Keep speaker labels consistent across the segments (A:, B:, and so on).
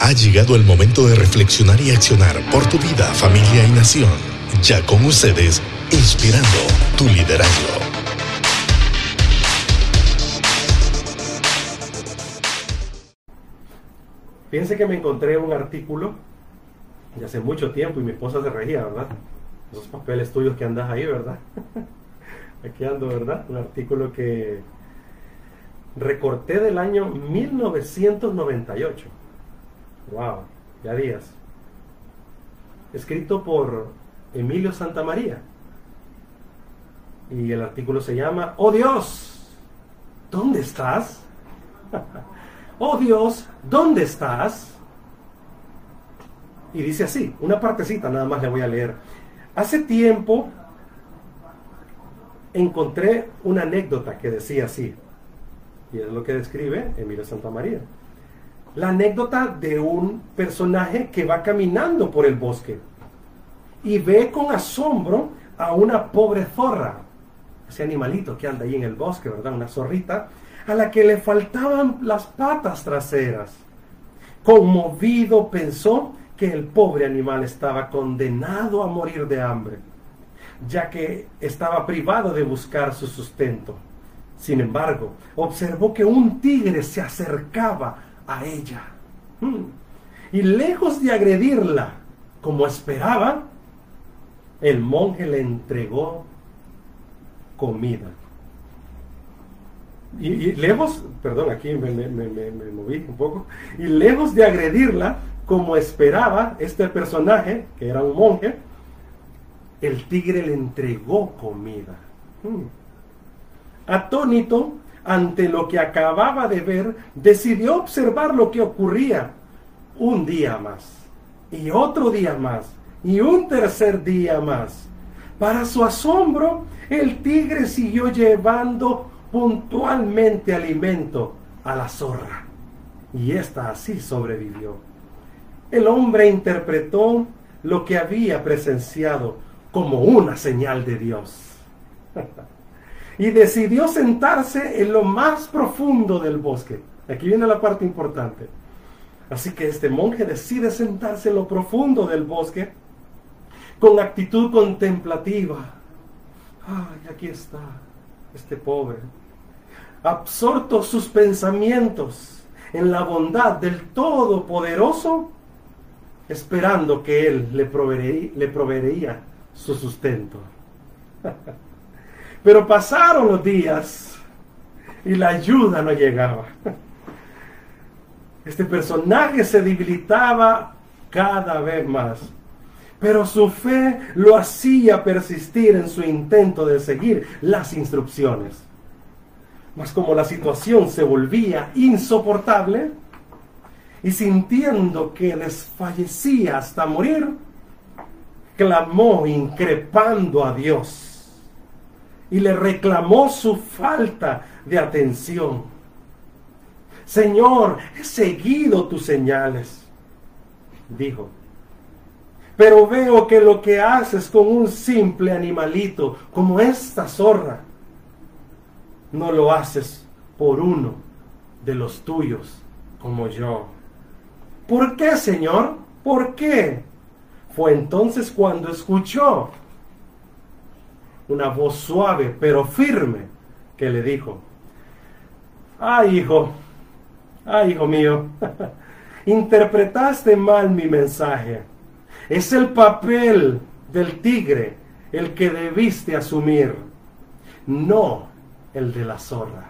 A: Ha llegado el momento de reflexionar y accionar por tu vida, familia y nación. Ya con ustedes, inspirando tu liderazgo.
B: Fíjense que me encontré un artículo de hace mucho tiempo y mi esposa se regía, ¿verdad? Esos papeles tuyos que andas ahí, ¿verdad? Aquí ando, ¿verdad? Un artículo que recorté del año 1998. Wow, ya días. Escrito por Emilio Santamaría. Y el artículo se llama Oh Dios, ¿dónde estás? oh Dios, ¿dónde estás? Y dice así, una partecita nada más le voy a leer. Hace tiempo encontré una anécdota que decía así, y es lo que describe Emilio Santamaría. La anécdota de un personaje que va caminando por el bosque y ve con asombro a una pobre zorra, ese animalito que anda ahí en el bosque, ¿verdad? Una zorrita, a la que le faltaban las patas traseras. Conmovido pensó que el pobre animal estaba condenado a morir de hambre, ya que estaba privado de buscar su sustento. Sin embargo, observó que un tigre se acercaba a ella. Hmm. Y lejos de agredirla, como esperaba, el monje le entregó comida. Y, lejos, perdón, aquí me, me, moví un poco, y lejos de agredirla, como esperaba este personaje, que era un monje, el tigre le entregó comida. Hmm. Atónito ante lo que acababa de ver, decidió observar lo que ocurría un día más, y otro día más, y un tercer día más. Para su asombro, el tigre siguió llevando puntualmente alimento a la zorra, y ésta así sobrevivió. El hombre interpretó lo que había presenciado como una señal de Dios. y decidió sentarse en lo más profundo del bosque. Aquí viene la parte importante. Así que este monje decide sentarse en lo profundo del bosque con actitud contemplativa. Ay, aquí está este pobre. Absorto sus pensamientos en la bondad del Todopoderoso, esperando que Él le proveería, le proveería su sustento. Pero pasaron los días y la ayuda no llegaba. Este personaje se debilitaba cada vez más. Pero su fe lo hacía persistir en su intento de seguir las instrucciones. Mas como la situación se volvía insoportable y sintiendo que desfallecía hasta morir, clamó increpando a Dios y le reclamó su falta de atención. Señor, he seguido tus señales, dijo. Pero veo que lo que haces con un simple animalito como esta zorra, no lo haces por uno de los tuyos como yo. ¿Por qué, Señor? ¿Por qué? Fue entonces cuando escuchó una voz suave pero firme que le dijo, ay hijo, ay hijo mío, interpretaste mal mi mensaje. Es el papel del tigre el que debiste asumir, no el de la zorra.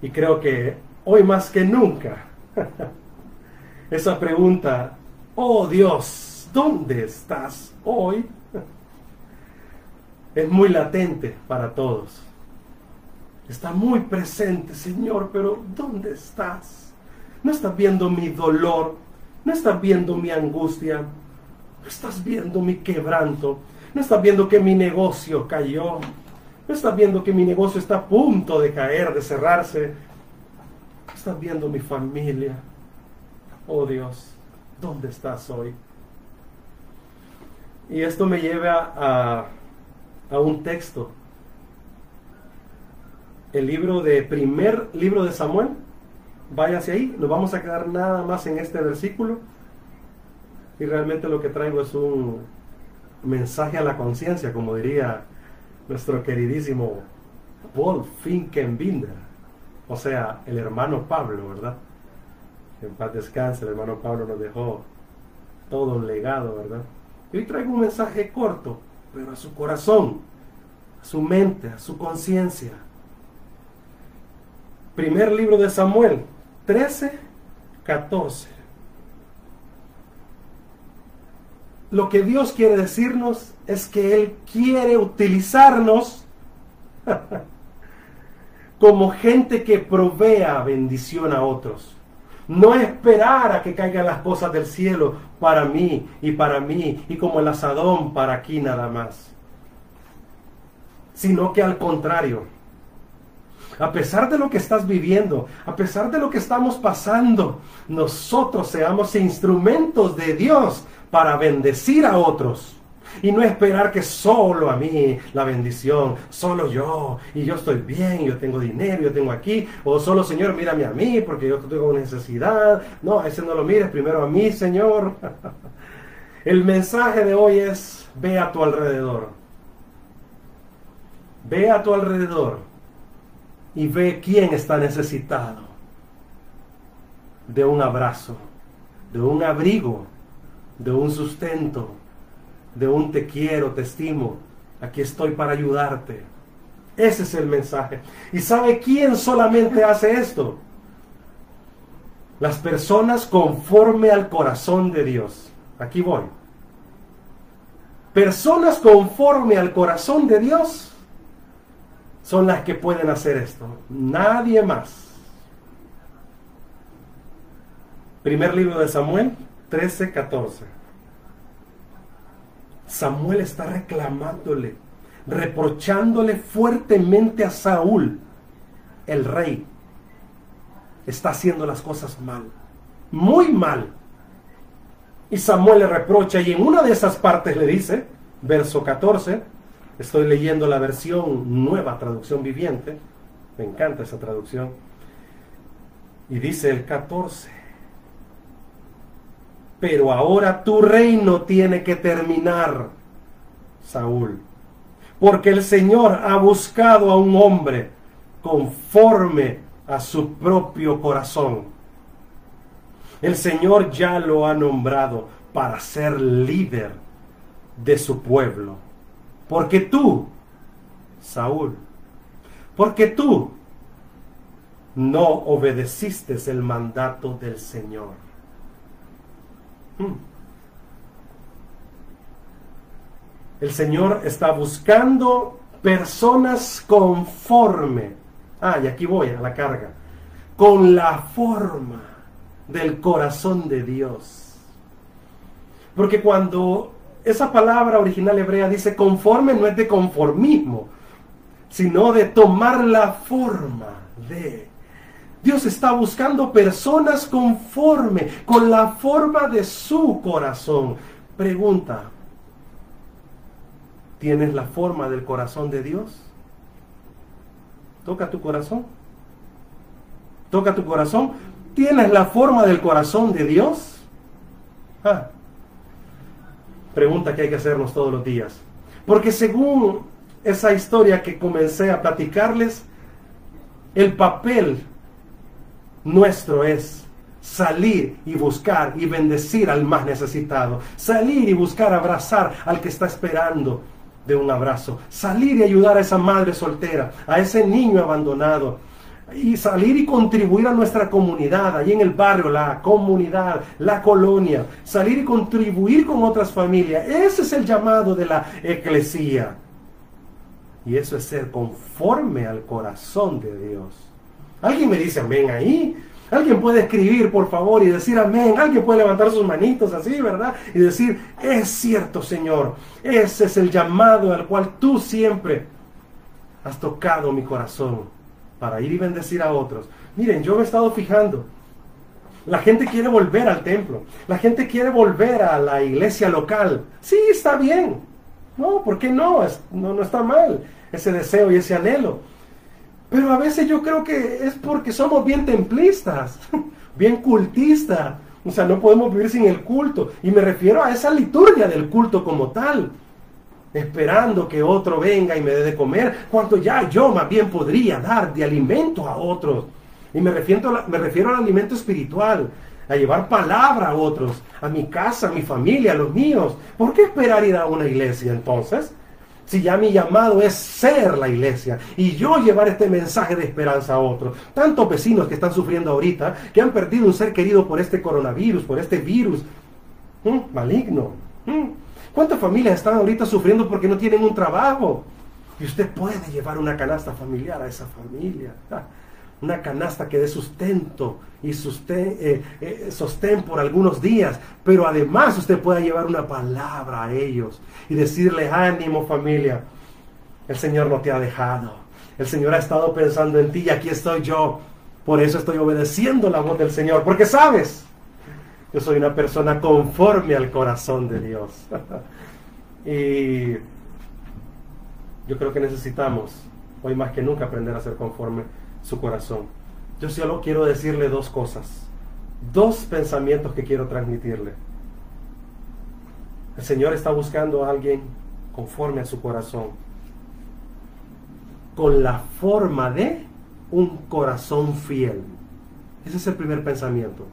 B: Y creo que hoy más que nunca, esa pregunta, oh Dios, ¿dónde estás hoy? Es muy latente para todos. Está muy presente, Señor, pero ¿dónde estás? No estás viendo mi dolor, no estás viendo mi angustia, no estás viendo mi quebranto, no estás viendo que mi negocio cayó, no estás viendo que mi negocio está a punto de caer, de cerrarse, no estás viendo mi familia. Oh Dios, ¿dónde estás hoy? Y esto me lleva a a un texto. El libro de primer libro de Samuel, váyase ahí, nos vamos a quedar nada más en este versículo. Y realmente lo que traigo es un mensaje a la conciencia, como diría nuestro queridísimo Paul Finkenbinder, o sea, el hermano Pablo, ¿verdad? En paz descanse, el hermano Pablo nos dejó todo un legado, ¿verdad? Y hoy traigo un mensaje corto, pero a su corazón, a su mente, a su conciencia. Primer libro de Samuel, 13, 14. Lo que Dios quiere decirnos es que Él quiere utilizarnos como gente que provea bendición a otros. No esperar a que caigan las cosas del cielo para mí y para mí y como el asadón para aquí nada más. Sino que al contrario, a pesar de lo que estás viviendo, a pesar de lo que estamos pasando, nosotros seamos instrumentos de Dios para bendecir a otros. Y no esperar que solo a mí la bendición, solo yo, y yo estoy bien, yo tengo dinero, yo tengo aquí, o solo Señor, mírame a mí porque yo tengo necesidad. No, ese no lo mires, primero a mí, Señor. El mensaje de hoy es, ve a tu alrededor. Ve a tu alrededor y ve quién está necesitado de un abrazo, de un abrigo, de un sustento, de un te quiero, te estimo, aquí estoy para ayudarte. Ese es el mensaje. ¿Y sabe quién solamente hace esto? Las personas conforme al corazón de Dios. Aquí voy. Personas conforme al corazón de Dios son las que pueden hacer esto. Nadie más. Primer libro de Samuel 13, 14. Samuel está reclamándole, reprochándole fuertemente a Saúl, el rey. Está haciendo las cosas mal, muy mal. Y Samuel le reprocha y en una de esas partes le dice, verso 14, estoy leyendo la versión nueva, traducción viviente, me encanta esa traducción, y dice el 14, pero ahora tu reino tiene que terminar, Saúl. Porque el Señor ha buscado a un hombre conforme a su propio corazón. El Señor ya lo ha nombrado para ser líder de su pueblo. Porque tú, Saúl, porque tú no obedeciste el mandato del Señor. Mm. El Señor está buscando personas conforme. Ah, y aquí voy a la carga. Con la forma del corazón de Dios. Porque cuando esa palabra original hebrea dice conforme, no es de conformismo, sino de tomar la forma de Dios está buscando personas conforme, con la forma de su corazón. Pregunta, ¿tienes la forma del corazón de Dios? Toca tu corazón. Toca tu corazón. ¿Tienes la forma del corazón de Dios? Ah. Pregunta que hay que hacernos todos los días. Porque según esa historia que comencé a platicarles, el papel nuestro es salir y buscar y bendecir al más necesitado, salir y buscar abrazar al que está esperando de un abrazo, salir y ayudar a esa madre soltera, a ese niño abandonado, y salir y contribuir a nuestra comunidad, allí en el barrio, la comunidad, la colonia, salir y contribuir con otras familias. Ese es el llamado de la eclesía. Y eso es ser conforme al corazón de Dios. Alguien me dice amén ahí. Alguien puede escribir, por favor, y decir amén. Alguien puede levantar sus manitos así, ¿verdad? Y decir, es cierto, Señor. Ese es el llamado al cual tú siempre has tocado mi corazón para ir y bendecir a otros. Miren, yo me he estado fijando. La gente quiere volver al templo. La gente quiere volver a la iglesia local. Sí, está bien. No, ¿por qué no? no, no está mal ese deseo y ese anhelo. Pero a veces yo creo que es porque somos bien templistas, bien cultistas. O sea, no podemos vivir sin el culto. Y me refiero a esa liturgia del culto como tal. Esperando que otro venga y me dé de comer, cuando ya yo más bien podría dar de alimento a otros. Y me refiero, me refiero al alimento espiritual, a llevar palabra a otros, a mi casa, a mi familia, a los míos. ¿Por qué esperar ir a una iglesia entonces? Si ya mi llamado es ser la iglesia y yo llevar este mensaje de esperanza a otros. Tantos vecinos que están sufriendo ahorita, que han perdido un ser querido por este coronavirus, por este virus maligno. ¿Cuántas familias están ahorita sufriendo porque no tienen un trabajo? Y usted puede llevar una canasta familiar a esa familia. Una canasta que dé sustento y eh, eh, sostén por algunos días, pero además usted pueda llevar una palabra a ellos y decirle, ánimo familia, el Señor no te ha dejado, el Señor ha estado pensando en ti y aquí estoy yo, por eso estoy obedeciendo la voz del Señor, porque sabes, yo soy una persona conforme al corazón de Dios. y yo creo que necesitamos, hoy más que nunca, aprender a ser conforme su corazón. Yo solo quiero decirle dos cosas, dos pensamientos que quiero transmitirle. El Señor está buscando a alguien conforme a su corazón, con la forma de un corazón fiel. Ese es el primer pensamiento.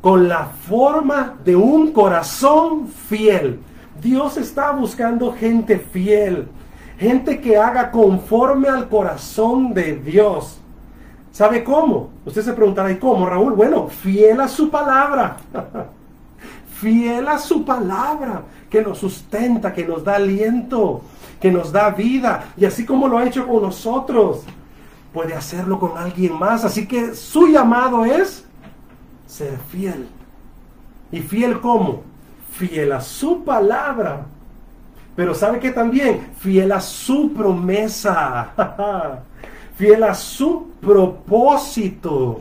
B: Con la forma de un corazón fiel. Dios está buscando gente fiel, gente que haga conforme al corazón de Dios. ¿Sabe cómo? Usted se preguntará, ¿y cómo, Raúl? Bueno, fiel a su palabra. fiel a su palabra, que nos sustenta, que nos da aliento, que nos da vida. Y así como lo ha hecho con nosotros, puede hacerlo con alguien más. Así que su llamado es ser fiel. ¿Y fiel cómo? Fiel a su palabra. Pero sabe que también fiel a su promesa. fiel a su propósito.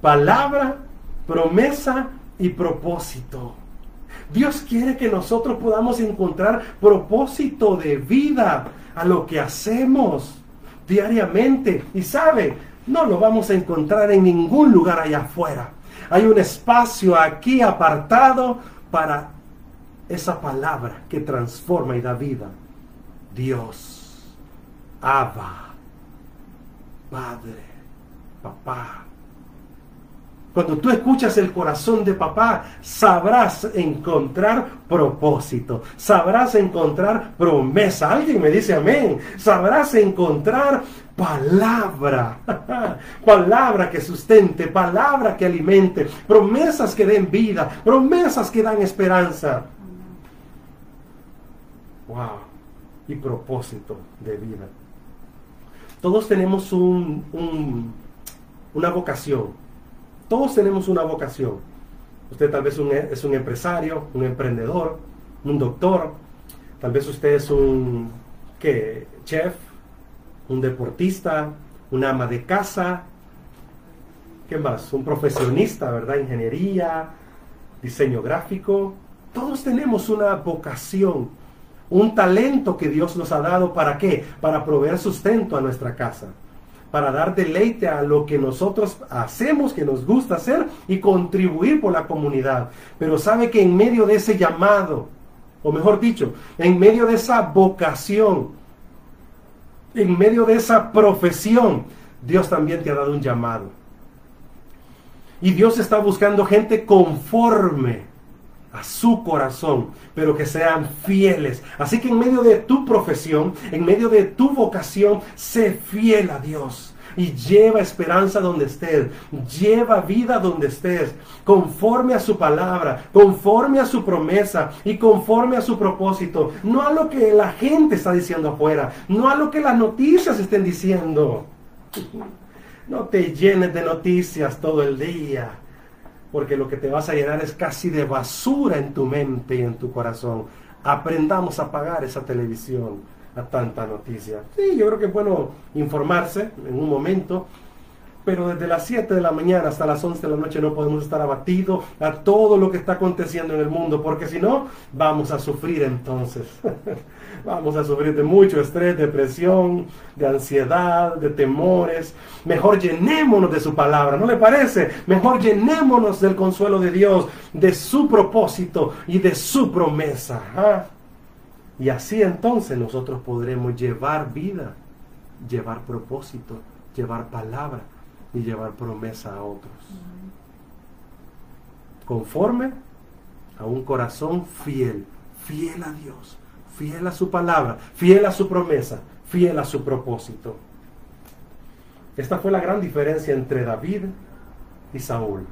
B: Palabra, promesa y propósito. Dios quiere que nosotros podamos encontrar propósito de vida a lo que hacemos diariamente. Y sabe, no lo vamos a encontrar en ningún lugar allá afuera. Hay un espacio aquí apartado para esa palabra que transforma y da vida. Dios, Abba, Padre, Papá. Cuando tú escuchas el corazón de papá, sabrás encontrar propósito, sabrás encontrar promesa. Alguien me dice amén. Sabrás encontrar palabra, palabra que sustente, palabra que alimente, promesas que den vida, promesas que dan esperanza. Wow, y propósito de vida. Todos tenemos un, una vocación todos tenemos una vocación. Usted tal vez es un empresario, un emprendedor, un doctor, tal vez usted es un ¿qué? chef, un deportista, un ama de casa, ¿qué más? Un profesionista, ¿verdad? Ingeniería, diseño gráfico. Todos tenemos una vocación, un talento que Dios nos ha dado para qué? Para proveer sustento a nuestra casa para dar deleite a lo que nosotros hacemos, que nos gusta hacer y contribuir por la comunidad. Pero sabe que en medio de ese llamado, o mejor dicho, en medio de esa vocación, en medio de esa profesión, Dios también te ha dado un llamado. Y Dios está buscando gente conforme a su corazón, pero que sean fieles. Así que en medio de tu profesión, en medio de tu vocación, sé fiel a Dios. Y lleva esperanza donde estés, lleva vida donde estés, conforme a su palabra, conforme a su promesa y conforme a su propósito. No a lo que la gente está diciendo afuera, no a lo que las noticias estén diciendo. No te llenes de noticias todo el día porque lo que te vas a llenar es casi de basura en tu mente y en tu corazón. Aprendamos a apagar esa televisión a tanta noticia. Sí, yo creo que es bueno informarse en un momento, pero desde las 7 de la mañana hasta las 11 de la noche no podemos estar abatidos a todo lo que está aconteciendo en el mundo, porque si no, vamos a sufrir entonces. vamos a sufrir de mucho estrés, depresión, de ansiedad, de temores. Mejor llenémonos de su palabra, ¿no le parece? Mejor llenémonos del consuelo de Dios, de su propósito y de su promesa. ¿ah? Y así entonces nosotros podremos llevar vida, llevar propósito, llevar palabra y llevar promesa a otros. Conforme a un corazón fiel, fiel a Dios, fiel a su palabra, fiel a su promesa, fiel a su propósito. Esta fue la gran diferencia entre David y Saúl.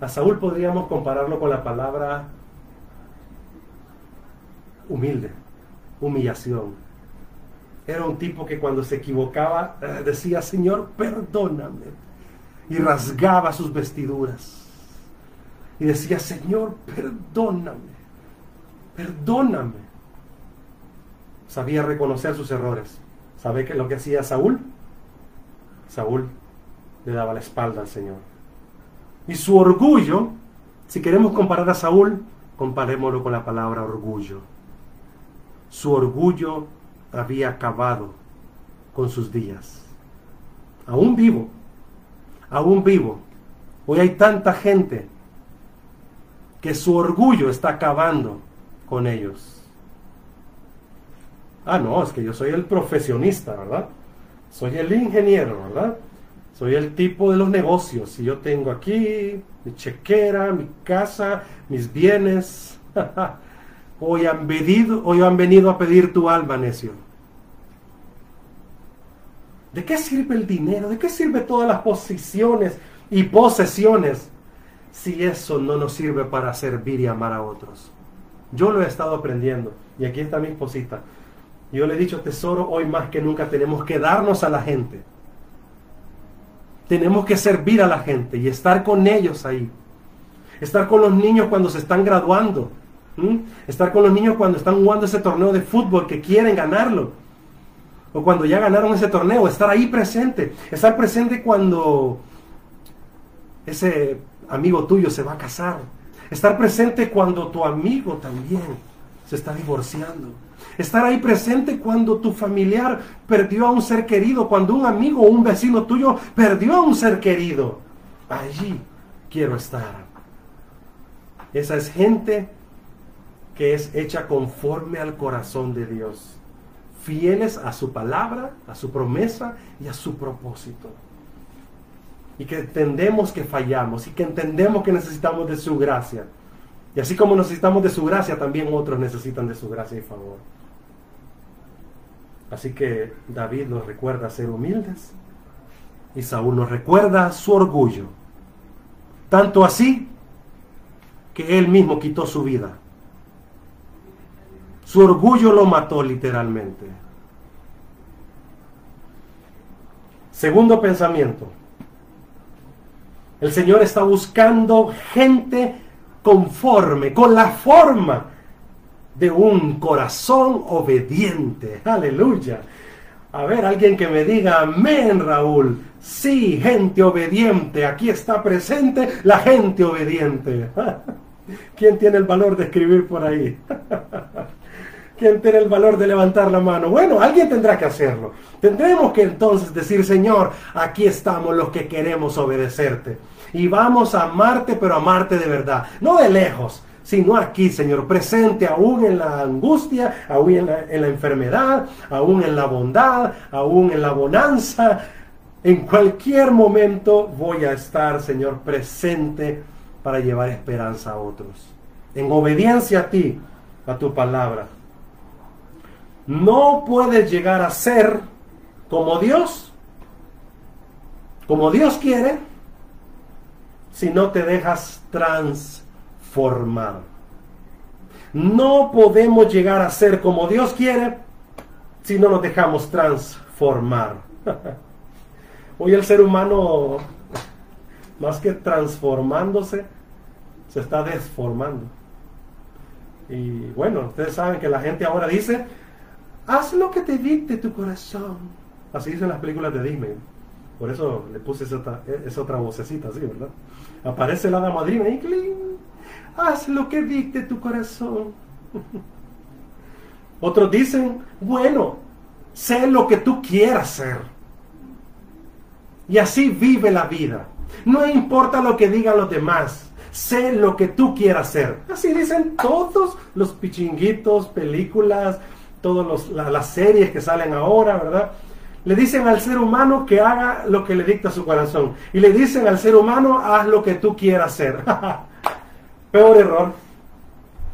B: A Saúl podríamos compararlo con la palabra humilde, humillación, era un tipo que cuando se equivocaba eh, decía, Señor, perdóname. Y rasgaba sus vestiduras. Y decía, Señor, perdóname. Perdóname. Sabía reconocer sus errores. ¿Sabe qué lo que hacía Saúl? Saúl le daba la espalda al Señor. Y su orgullo, si queremos comparar a Saúl, comparémoslo con la palabra orgullo. Su orgullo había acabado con sus días. Aún vivo, aún vivo. Hoy hay tanta gente que su orgullo está acabando con ellos. Ah, no, es que yo soy el profesionista, ¿verdad? Soy el ingeniero, ¿verdad? Soy el tipo de los negocios. Y yo tengo aquí mi chequera, mi casa, mis bienes. hoy, han venido, hoy han venido a pedir tu alma, necio. ¿De qué sirve el dinero? ¿De qué sirve todas las posiciones y posesiones si eso no nos sirve para servir y amar a otros? Yo lo he estado aprendiendo y aquí está mi esposita. Yo le he dicho, tesoro, hoy más que nunca tenemos que darnos a la gente. Tenemos que servir a la gente y estar con ellos ahí. Estar con los niños cuando se están graduando. Estar con los niños cuando están jugando ese torneo de fútbol que quieren ganarlo o cuando ya ganaron ese torneo, estar ahí presente, estar presente cuando ese amigo tuyo se va a casar, estar presente cuando tu amigo también se está divorciando, estar ahí presente cuando tu familiar perdió a un ser querido, cuando un amigo o un vecino tuyo perdió a un ser querido. Allí quiero estar. Esa es gente que es hecha conforme al corazón de Dios fieles a su palabra, a su promesa y a su propósito. Y que entendemos que fallamos y que entendemos que necesitamos de su gracia. Y así como necesitamos de su gracia, también otros necesitan de su gracia y favor. Así que David nos recuerda ser humildes y Saúl nos recuerda su orgullo. Tanto así que él mismo quitó su vida su orgullo lo mató literalmente. Segundo pensamiento. El Señor está buscando gente conforme, con la forma de un corazón obediente. Aleluya. A ver, alguien que me diga, amén, Raúl. Sí, gente obediente. Aquí está presente la gente obediente. ¿Quién tiene el valor de escribir por ahí? ¿Quién tiene el valor de levantar la mano? Bueno, alguien tendrá que hacerlo. Tendremos que entonces decir, Señor, aquí estamos los que queremos obedecerte. Y vamos a amarte, pero amarte de verdad. No de lejos, sino aquí, Señor, presente aún en la angustia, aún en la, en la enfermedad, aún en la bondad, aún en la bonanza. En cualquier momento voy a estar, Señor, presente para llevar esperanza a otros. En obediencia a ti, a tu palabra no puedes llegar a ser como Dios, como Dios quiere, si no te dejas transformar. No podemos llegar a ser como Dios quiere si no nos dejamos transformar. Hoy el ser humano, más que transformándose, se está desformando. Y bueno, ustedes saben que la gente ahora dice, Haz lo que te dicte tu corazón. Así dicen las películas de Disney. Por eso le puse esa, esa otra vocecita así, ¿verdad? Aparece la madrina y ¡cling! haz lo que dicte tu corazón. Otros dicen, bueno, sé lo que tú quieras ser. Y así vive la vida. No importa lo que digan los demás. Sé lo que tú quieras ser. Así dicen todos los pichinguitos, películas, todas las series que salen ahora, ¿verdad? Le dicen al ser humano que haga lo que le dicta su corazón. Y le dicen al ser humano, haz lo que tú quieras hacer. Peor error.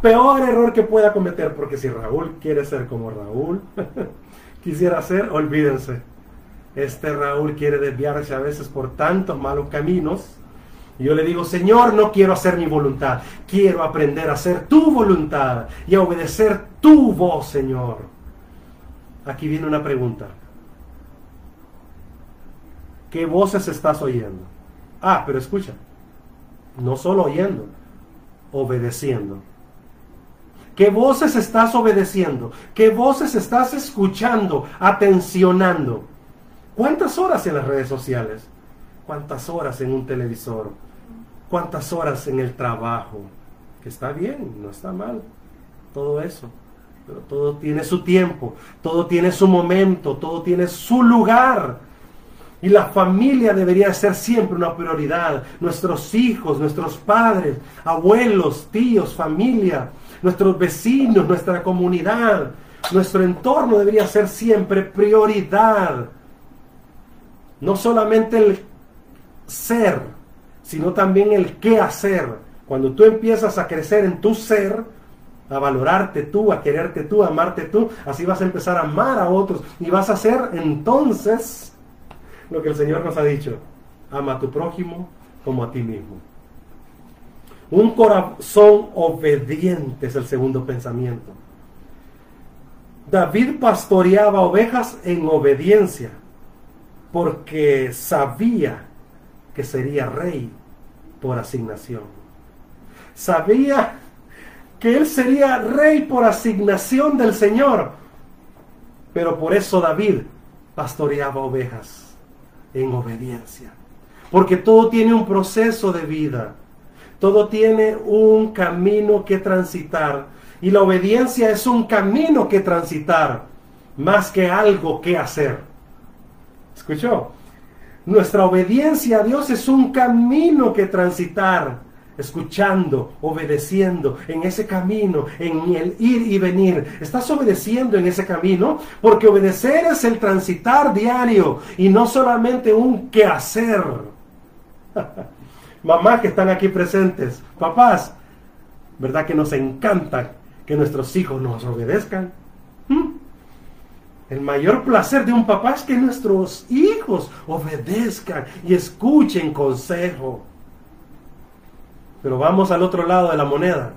B: Peor error que pueda cometer, porque si Raúl quiere ser como Raúl, quisiera ser, olvídense. Este Raúl quiere desviarse a veces por tantos malos caminos. Yo le digo, Señor, no quiero hacer mi voluntad, quiero aprender a hacer tu voluntad y a obedecer tu voz, Señor. Aquí viene una pregunta. ¿Qué voces estás oyendo? Ah, pero escucha, no solo oyendo, obedeciendo. ¿Qué voces estás obedeciendo? ¿Qué voces estás escuchando, atencionando? ¿Cuántas horas en las redes sociales? ¿Cuántas horas en un televisor? ¿Cuántas horas en el trabajo? Que está bien, no está mal. Todo eso. Pero todo tiene su tiempo, todo tiene su momento, todo tiene su lugar. Y la familia debería ser siempre una prioridad. Nuestros hijos, nuestros padres, abuelos, tíos, familia, nuestros vecinos, nuestra comunidad, nuestro entorno debería ser siempre prioridad. No solamente el ser, sino también el qué hacer. Cuando tú empiezas a crecer en tu ser, a valorarte tú, a quererte tú, a amarte tú, así vas a empezar a amar a otros y vas a hacer entonces lo que el Señor nos ha dicho. Ama a tu prójimo como a ti mismo. Un corazón obediente es el segundo pensamiento. David pastoreaba ovejas en obediencia porque sabía que sería rey por asignación. Sabía que él sería rey por asignación del Señor. Pero por eso David pastoreaba ovejas en obediencia. Porque todo tiene un proceso de vida. Todo tiene un camino que transitar. Y la obediencia es un camino que transitar, más que algo que hacer. ¿Escuchó? Nuestra obediencia a Dios es un camino que transitar escuchando, obedeciendo en ese camino, en el ir y venir. Estás obedeciendo en ese camino porque obedecer es el transitar diario y no solamente un quehacer. Mamás que están aquí presentes, papás, ¿verdad que nos encanta que nuestros hijos nos obedezcan? ¿Mm? El mayor placer de un papá es que nuestros hijos obedezcan y escuchen consejo. Pero vamos al otro lado de la moneda.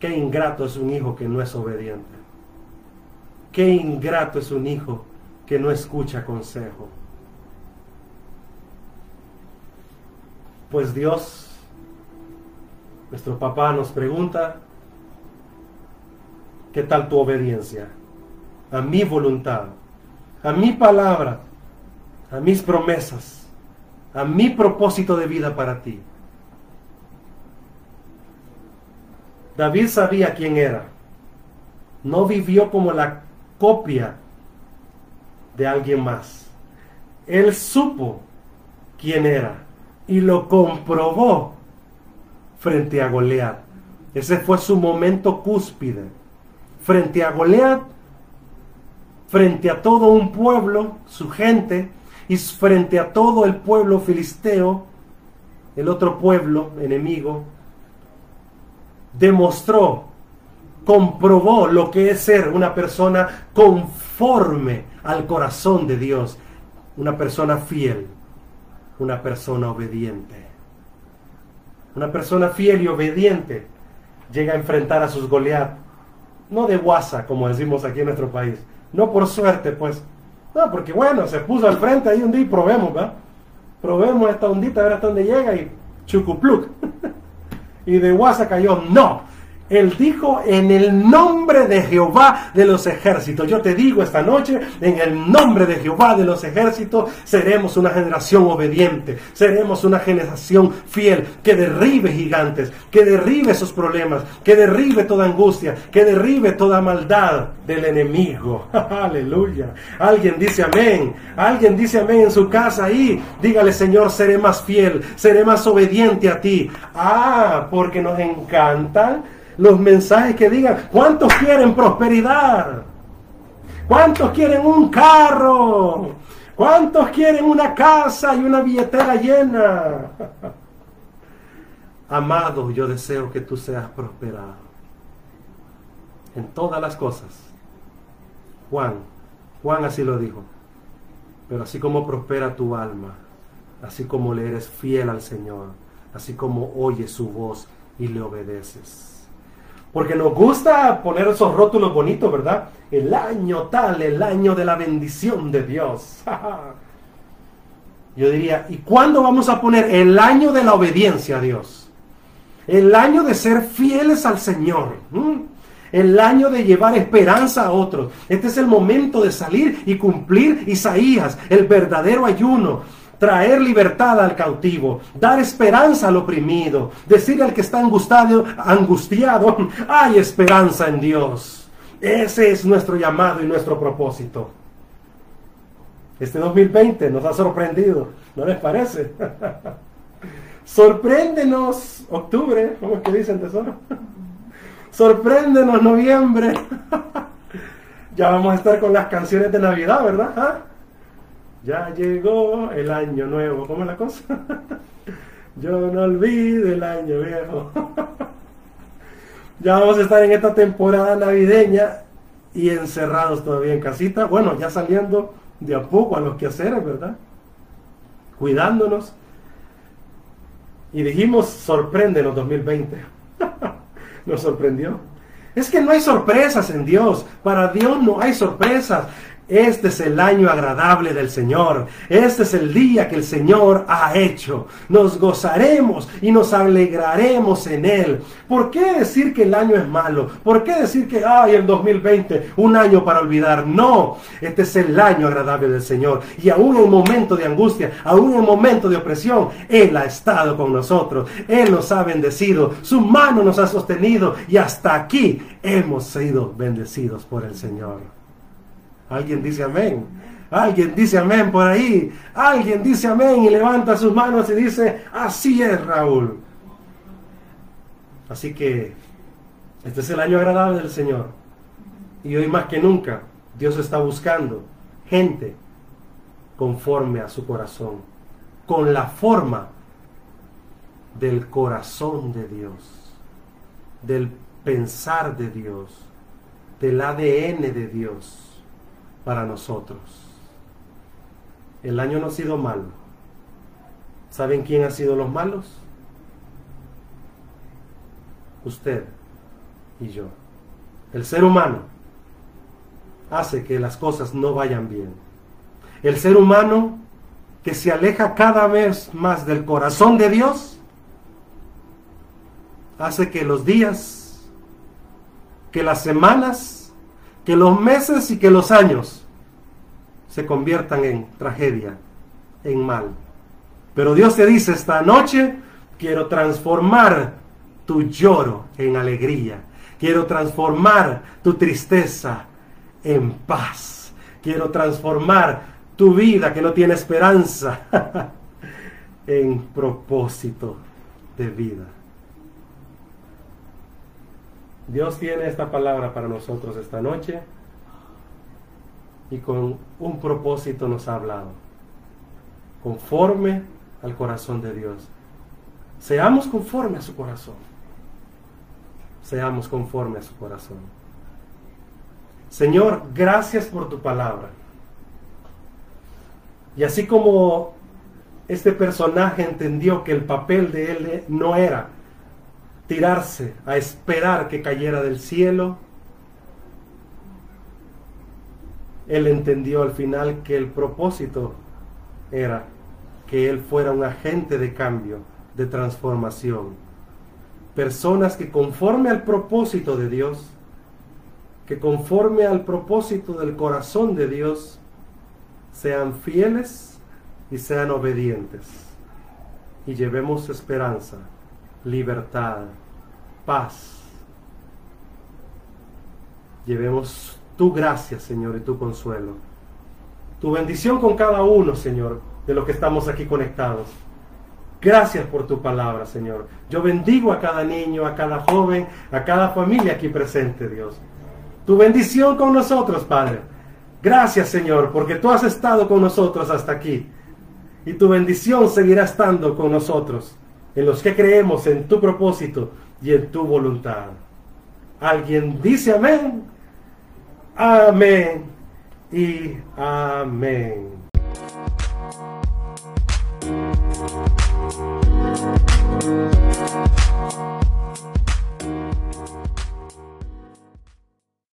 B: Qué ingrato es un hijo que no es obediente. Qué ingrato es un hijo que no escucha consejo. Pues Dios, nuestro papá nos pregunta, ¿qué tal tu obediencia? A mi voluntad, a mi palabra, a mis promesas a mi propósito de vida para ti. David sabía quién era. No vivió como la copia de alguien más. Él supo quién era y lo comprobó frente a Goliat. Ese fue su momento cúspide. Frente a Goliat, frente a todo un pueblo, su gente, y frente a todo el pueblo filisteo, el otro pueblo enemigo, demostró, comprobó lo que es ser una persona conforme al corazón de Dios, una persona fiel, una persona obediente. Una persona fiel y obediente llega a enfrentar a sus Goliat, no de guasa, como decimos aquí en nuestro país, no por suerte, pues, no, porque bueno, se puso al frente ahí un día y probemos, ¿va? Probemos esta ondita, a ver hasta dónde llega y chucupluk. y de guasa cayó, no. Él dijo en el nombre de Jehová de los ejércitos. Yo te digo esta noche, en el nombre de Jehová de los ejércitos, seremos una generación obediente, seremos una generación fiel, que derribe gigantes, que derribe esos problemas, que derribe toda angustia, que derribe toda maldad del enemigo. Aleluya. Alguien dice amén. Alguien dice amén en su casa ahí. Dígale, Señor, seré más fiel, seré más obediente a ti. Ah, porque nos encantan los mensajes que digan, ¿cuántos quieren prosperidad? ¿Cuántos quieren un carro? ¿Cuántos quieren una casa y una billetera llena? Amado, yo deseo que tú seas prosperado en todas las cosas. Juan, Juan así lo dijo. Pero así como prospera tu alma, así como le eres fiel al Señor, así como oyes su voz y le obedeces. Porque nos gusta poner esos rótulos bonitos, ¿verdad? El año tal, el año de la bendición de Dios. Yo diría, ¿y cuándo vamos a poner el año de la obediencia a Dios? El año de ser fieles al Señor. El año de llevar esperanza a otros. Este es el momento de salir y cumplir Isaías, el verdadero ayuno traer libertad al cautivo, dar esperanza al oprimido, decir al que está angustiado, angustiado, hay esperanza en Dios. Ese es nuestro llamado y nuestro propósito. Este 2020 nos ha sorprendido, ¿no les parece? Sorpréndenos octubre, ¿cómo es que dicen tesoro? Sorpréndenos noviembre. ya vamos a estar con las canciones de Navidad, ¿verdad? ¿Ah? Ya llegó el año nuevo. ¿Cómo es la cosa? Yo no olvido el año viejo. ya vamos a estar en esta temporada navideña y encerrados todavía en casita. Bueno, ya saliendo de a poco a los quehaceres, ¿verdad? Cuidándonos. Y dijimos, sorpréndenos 2020. Nos sorprendió. Es que no hay sorpresas en Dios. Para Dios no hay sorpresas. Este es el año agradable del Señor. Este es el día que el Señor ha hecho. Nos gozaremos y nos alegraremos en Él. ¿Por qué decir que el año es malo? ¿Por qué decir que, ay, el 2020, un año para olvidar? No, este es el año agradable del Señor. Y aún en momento de angustia, aún en momento de opresión, Él ha estado con nosotros. Él nos ha bendecido. Su mano nos ha sostenido. Y hasta aquí hemos sido bendecidos por el Señor. Alguien dice amén. Alguien dice amén por ahí. Alguien dice amén y levanta sus manos y dice, así es Raúl. Así que este es el año agradable del Señor. Y hoy más que nunca Dios está buscando gente conforme a su corazón, con la forma del corazón de Dios, del pensar de Dios, del ADN de Dios para nosotros. El año no ha sido malo. ¿Saben quién ha sido los malos? Usted y yo. El ser humano hace que las cosas no vayan bien. El ser humano que se aleja cada vez más del corazón de Dios hace que los días, que las semanas, que los meses y que los años se conviertan en tragedia, en mal. Pero Dios te dice esta noche, quiero transformar tu lloro en alegría. Quiero transformar tu tristeza en paz. Quiero transformar tu vida que no tiene esperanza en propósito de vida. Dios tiene esta palabra para nosotros esta noche y con un propósito nos ha hablado, conforme al corazón de Dios. Seamos conforme a su corazón. Seamos conforme a su corazón. Señor, gracias por tu palabra. Y así como este personaje entendió que el papel de él no era tirarse a esperar que cayera del cielo, él entendió al final que el propósito era que él fuera un agente de cambio, de transformación, personas que conforme al propósito de Dios, que conforme al propósito del corazón de Dios, sean fieles y sean obedientes. Y llevemos esperanza, libertad, paz. Llevemos tu gracia, Señor, y tu consuelo. Tu bendición con cada uno, Señor, de los que estamos aquí conectados. Gracias por tu palabra, Señor. Yo bendigo a cada niño, a cada joven, a cada familia aquí presente, Dios. Tu bendición con nosotros, Padre. Gracias, Señor, porque tú has estado con nosotros hasta aquí. Y tu bendición seguirá estando con nosotros, en los que creemos en tu propósito y en tu voluntad. ¿Alguien dice amén? Amén y amén.